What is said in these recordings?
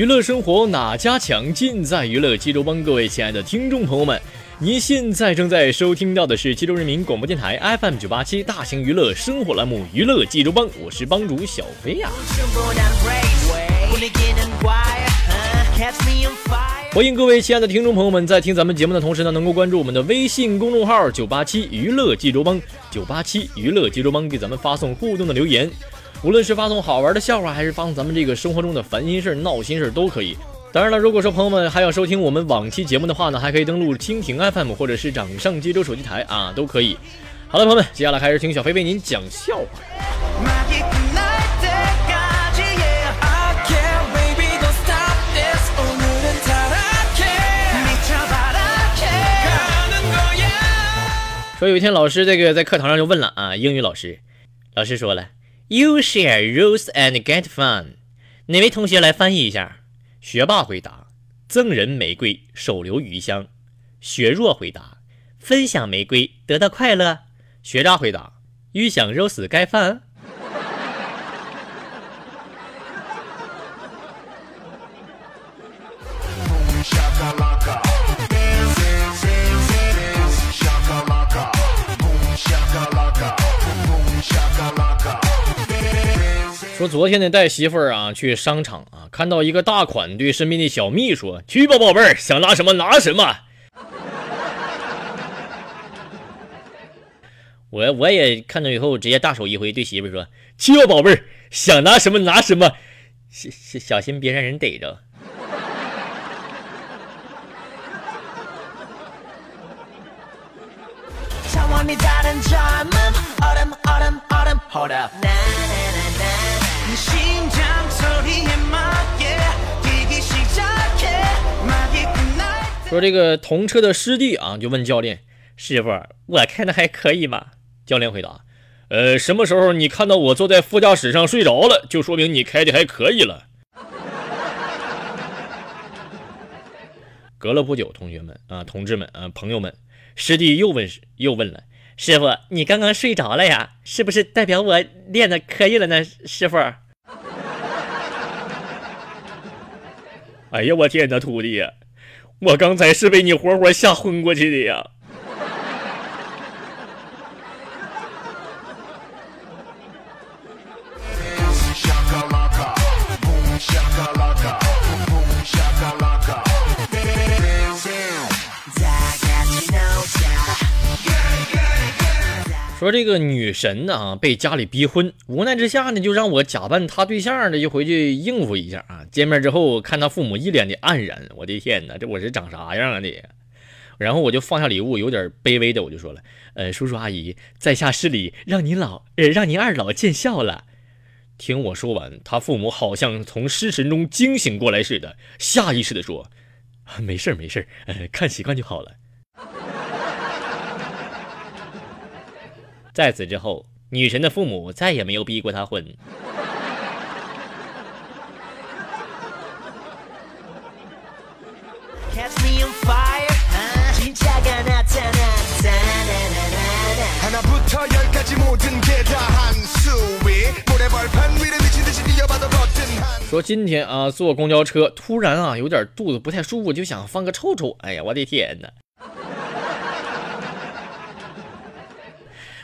娱乐生活哪家强？尽在娱乐济州帮。各位亲爱的听众朋友们，您现在正在收听到的是济州人民广播电台 FM 九八七大型娱乐生活栏目《娱乐济州帮》，我是帮主小飞呀。欢迎各位亲爱的听众朋友们，在听咱们节目的同时呢，能够关注我们的微信公众号“九八七娱乐济州帮”，九八七娱乐济州帮给咱们发送互动的留言，无论是发送好玩的笑话，还是发送咱们这个生活中的烦心事闹心事都可以。当然了，如果说朋友们还要收听我们往期节目的话呢，还可以登录蜻蜓 FM 或者是掌上济州手机台啊，都可以。好了，朋友们，接下来开始听小飞为您讲笑话。说有一天老师这个在课堂上就问了啊，英语老师，老师说了，You share roses and get fun。哪位同学来翻译一下？学霸回答：赠人玫瑰，手留余香。学弱回答：分享玫瑰，得到快乐。学渣回答：欲享肉死盖饭。说昨天呢带媳妇儿啊去商场啊，看到一个大款对身边的小蜜说：“去吧，宝贝儿，想拿什么拿什么。”我我也看到以后，直接大手一挥，对媳妇儿说：“去吧，宝贝儿，想拿什么拿什么，小小心别让人逮着。”说这个同车的师弟啊，就问教练：“师傅，我开的还可以吗？”教练回答：“呃，什么时候你看到我坐在副驾驶上睡着了，就说明你开的还可以了。”隔了不久，同学们啊，同志们啊，朋友们，师弟又问又问了：“师傅，你刚刚睡着了呀？是不是代表我练的可以了呢？”师傅。哎呀，我天哪，徒弟！我刚才是被你活活吓昏过去的呀！这个女神呢啊，被家里逼婚，无奈之下呢，就让我假扮她对象的，就回去应付一下啊。见面之后，看她父母一脸的黯然，我的天哪，这我是长啥样啊你？然后我就放下礼物，有点卑微的，我就说了，呃，叔叔阿姨，在下失礼，让您老呃，让您二老见笑了。听我说完，他父母好像从失神中惊醒过来似的，下意识的说，没事没事呃，看习惯就好了。在此之后，女神的父母再也没有逼过她婚。说今天啊，坐公交车突然啊，有点肚子不太舒服，就想放个臭臭。哎呀，我的天哪！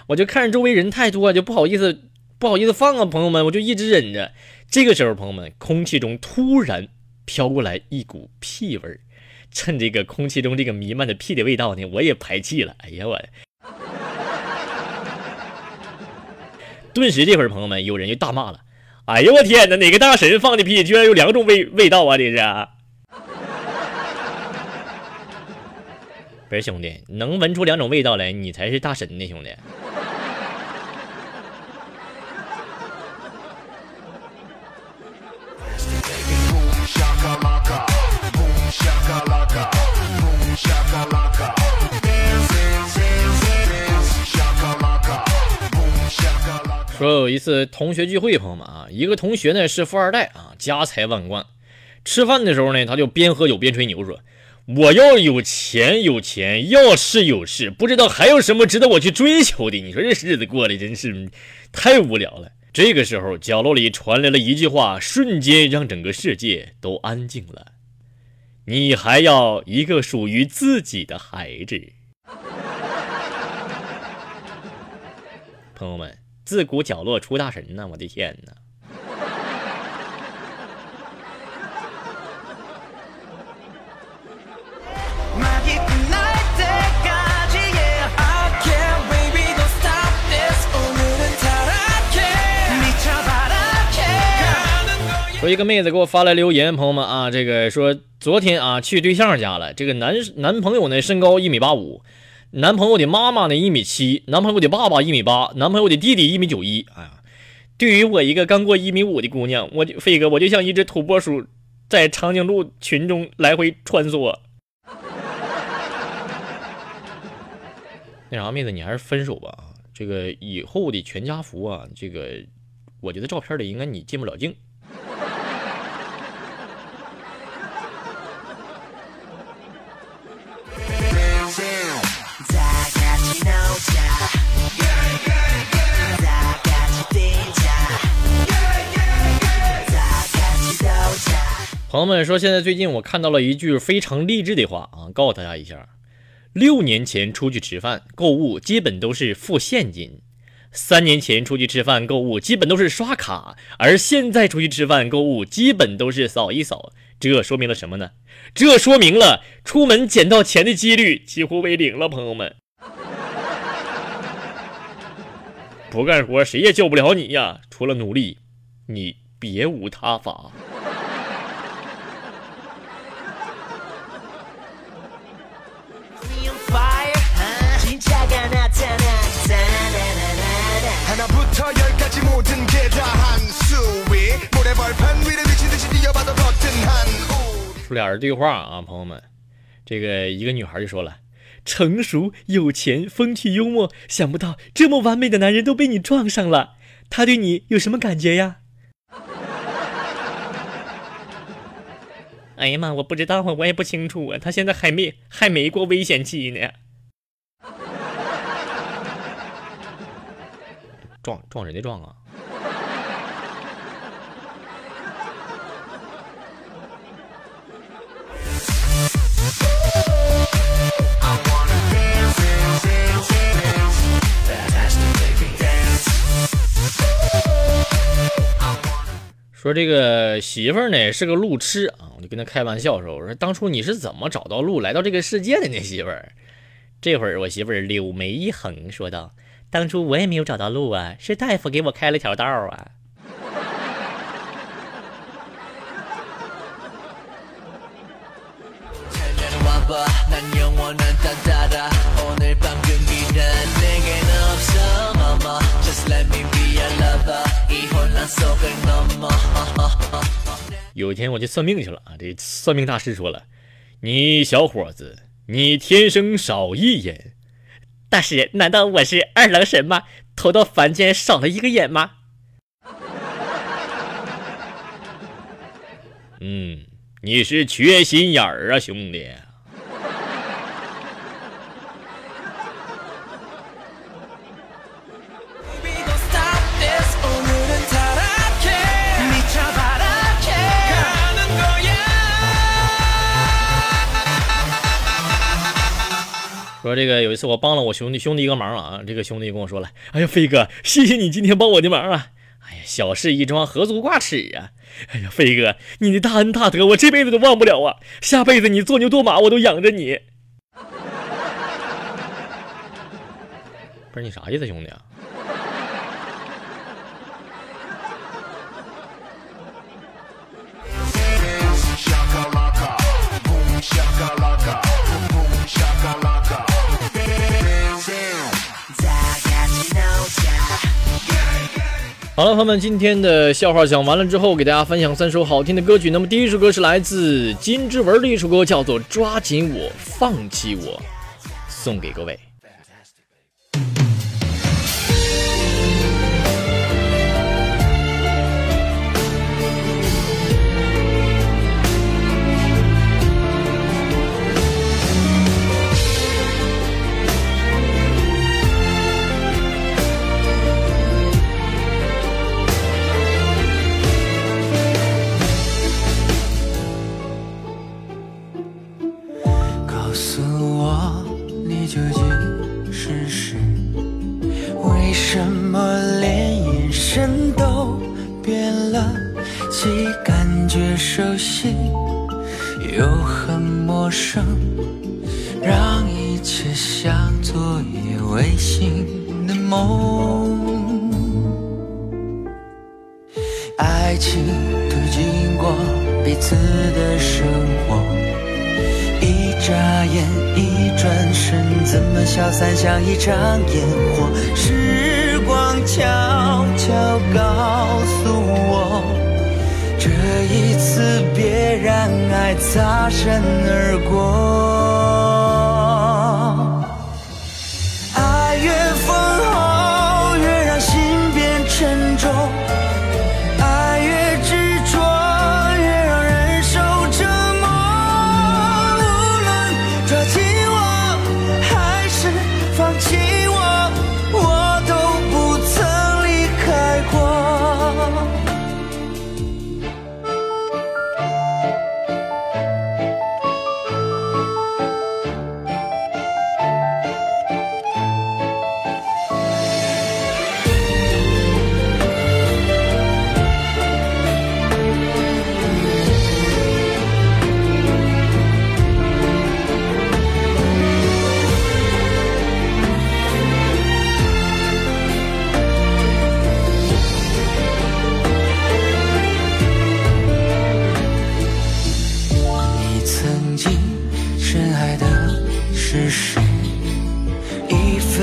我就看着周围人太多，就不好意思，不好意思放啊，朋友们，我就一直忍着。这个时候，朋友们，空气中突然飘过来一股屁味儿，趁这个空气中这个弥漫的屁的味道呢，我也排气了。哎呀我，顿时这会儿朋友们有人就大骂了：“哎呀我天哪，哪个大神放的屁居然有两种味味道啊？这是？”不是兄弟，能闻出两种味道来，你才是大神呢，兄弟。说有一次同学聚会，朋友们啊，一个同学呢是富二代啊，家财万贯。吃饭的时候呢，他就边喝酒边吹牛说：“我要有钱有钱，要事有事，不知道还有什么值得我去追求的。”你说这日子过得真是太无聊了。这个时候，角落里传来了一句话，瞬间让整个世界都安静了：“你还要一个属于自己的孩子。”朋友们。自古角落出大神呐！我的天哪！说一个妹子给我发来留言，朋友们啊，这个说昨天啊去对象家了，这个男男朋友呢身高一米八五。男朋友的妈妈呢一米七，男朋友的爸爸一米八，男朋友的弟弟一米九一。哎呀，对于我一个刚过一米五的姑娘，我就飞哥，我就像一只土拨鼠，在长颈鹿群中来回穿梭。那啥，妹子，你还是分手吧啊！这个以后的全家福啊，这个我觉得照片里应该你进不了镜。朋友们说，现在最近我看到了一句非常励志的话啊，告诉大家一下：六年前出去吃饭购物，基本都是付现金；三年前出去吃饭购物，基本都是刷卡；而现在出去吃饭购物，基本都是扫一扫。这说明了什么呢？这说明了出门捡到钱的几率几乎为零了。朋友们，不干活谁也救不了你呀！除了努力，你别无他法。说俩人对话啊，朋友们，这个一个女孩就说了：“成熟、有钱、风趣幽默，想不到这么完美的男人都被你撞上了。他对你有什么感觉呀？”哎呀妈，我不知道啊，我也不清楚啊，他现在还没还没过危险期呢。撞撞人的撞啊！说这个媳妇儿呢是个路痴啊，我就跟他开玩笑说：“我说当初你是怎么找到路来到这个世界的呢？”媳妇儿，这会儿我媳妇儿柳眉一横说道：“当初我也没有找到路啊，是大夫给我开了条道啊。”有一天我去算命去了啊，这算命大师说了：“你小伙子，你天生少一眼。”大师，难道我是二郎神吗？投到凡间少了一个眼吗？嗯，你是缺心眼儿啊，兄弟。说这个有一次我帮了我兄弟兄弟一个忙啊，这个兄弟跟我说了，哎呀飞哥，谢谢你今天帮我的忙啊，哎呀，小事一桩，何足挂齿啊！哎呀，飞哥，你的大恩大德，我这辈子都忘不了啊！下辈子你做牛做马，我都养着你。不是你啥意思，兄弟啊？好了，朋友们，今天的笑话讲完了之后，给大家分享三首好听的歌曲。那么第一首歌是来自金志文的一首歌，叫做《抓紧我，放弃我》，送给各位。爱情途经过彼此的生活，一眨眼，一转身，怎么消散像一场烟火？时光悄悄告诉我，这一次别让爱擦身而过。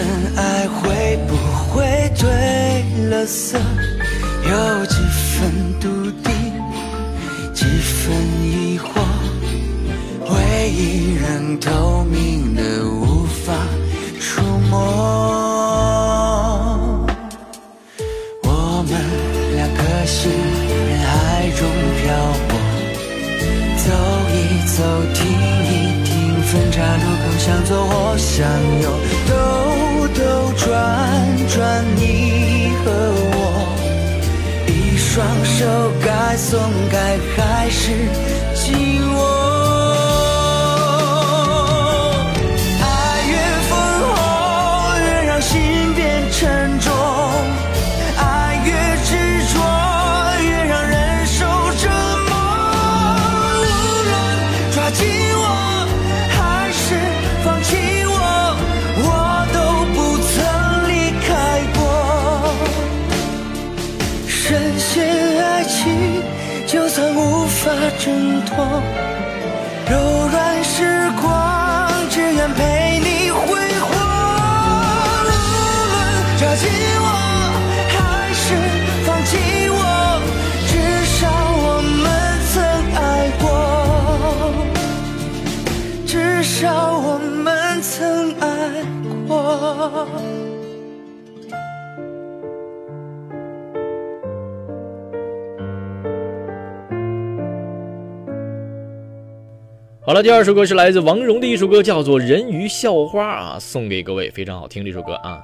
真爱会不会褪了色？有几分笃定，几分疑惑，回忆仍透明的无法触摸。我们两颗心，人海中漂泊，走一走，停一停，分岔路口向左或向右，都。该松开还是紧握？柔软时光，只愿陪你挥霍。无论抓紧我，还是放弃我，至少我们曾爱过，至少我们曾爱过。好了，第二首歌是来自王蓉的一首歌，叫做《人鱼校花》啊，送给各位，非常好听这首歌啊。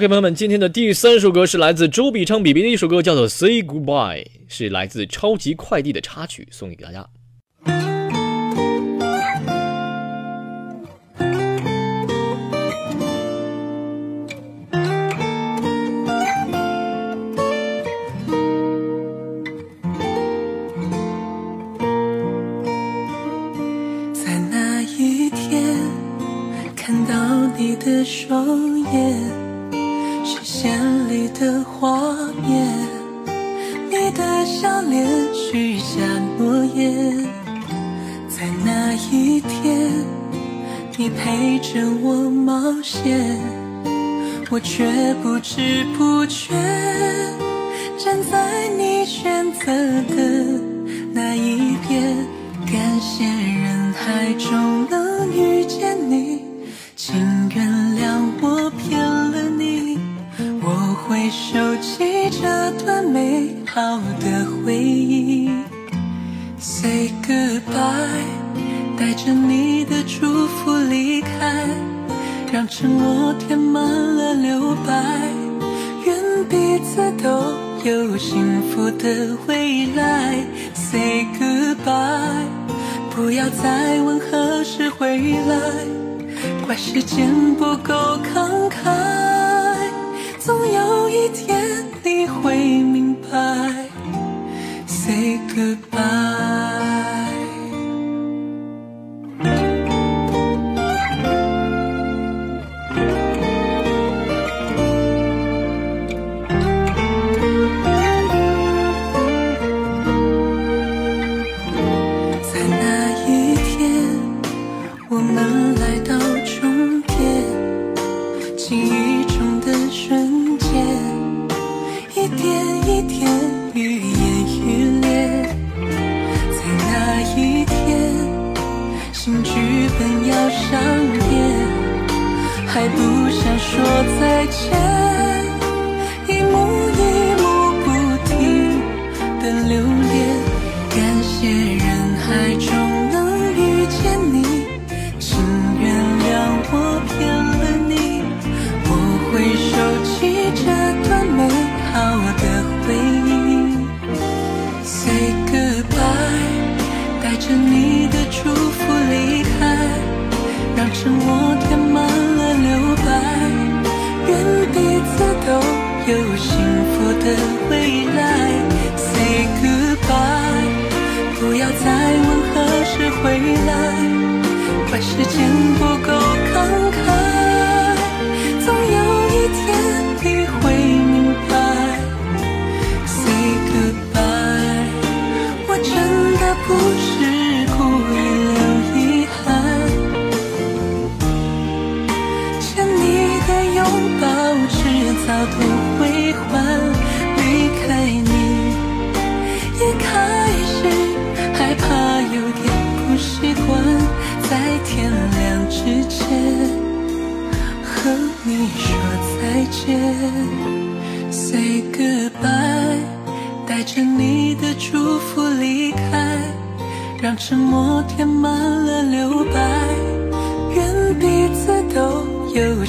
OK，朋友们，今天的第三首歌是来自周笔畅笔笔的一首歌，叫做《Say Goodbye》，是来自《超级快递》的插曲，送给大家。些人海中能遇见你请原谅我骗了你我会收起这段美好的回忆。Say goodbye 带着你的祝福离开让沉默填满了留白。愿彼此都有幸福的未来。不要再问何时回来怪时间不够慷慨总有一天你会明白。Say goodbye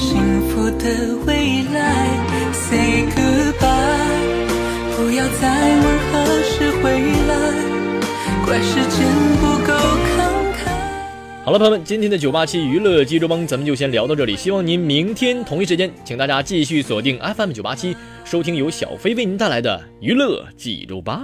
幸福的未来。Say goodbye，不要再问何时回来，怪时间不够慷慨。好了，朋友们，今天的九八七娱乐济州帮咱们就先聊到这里，希望您明天同一时间，请大家继续锁定 FM 九八七，收听由小飞为您带来的娱乐济州帮。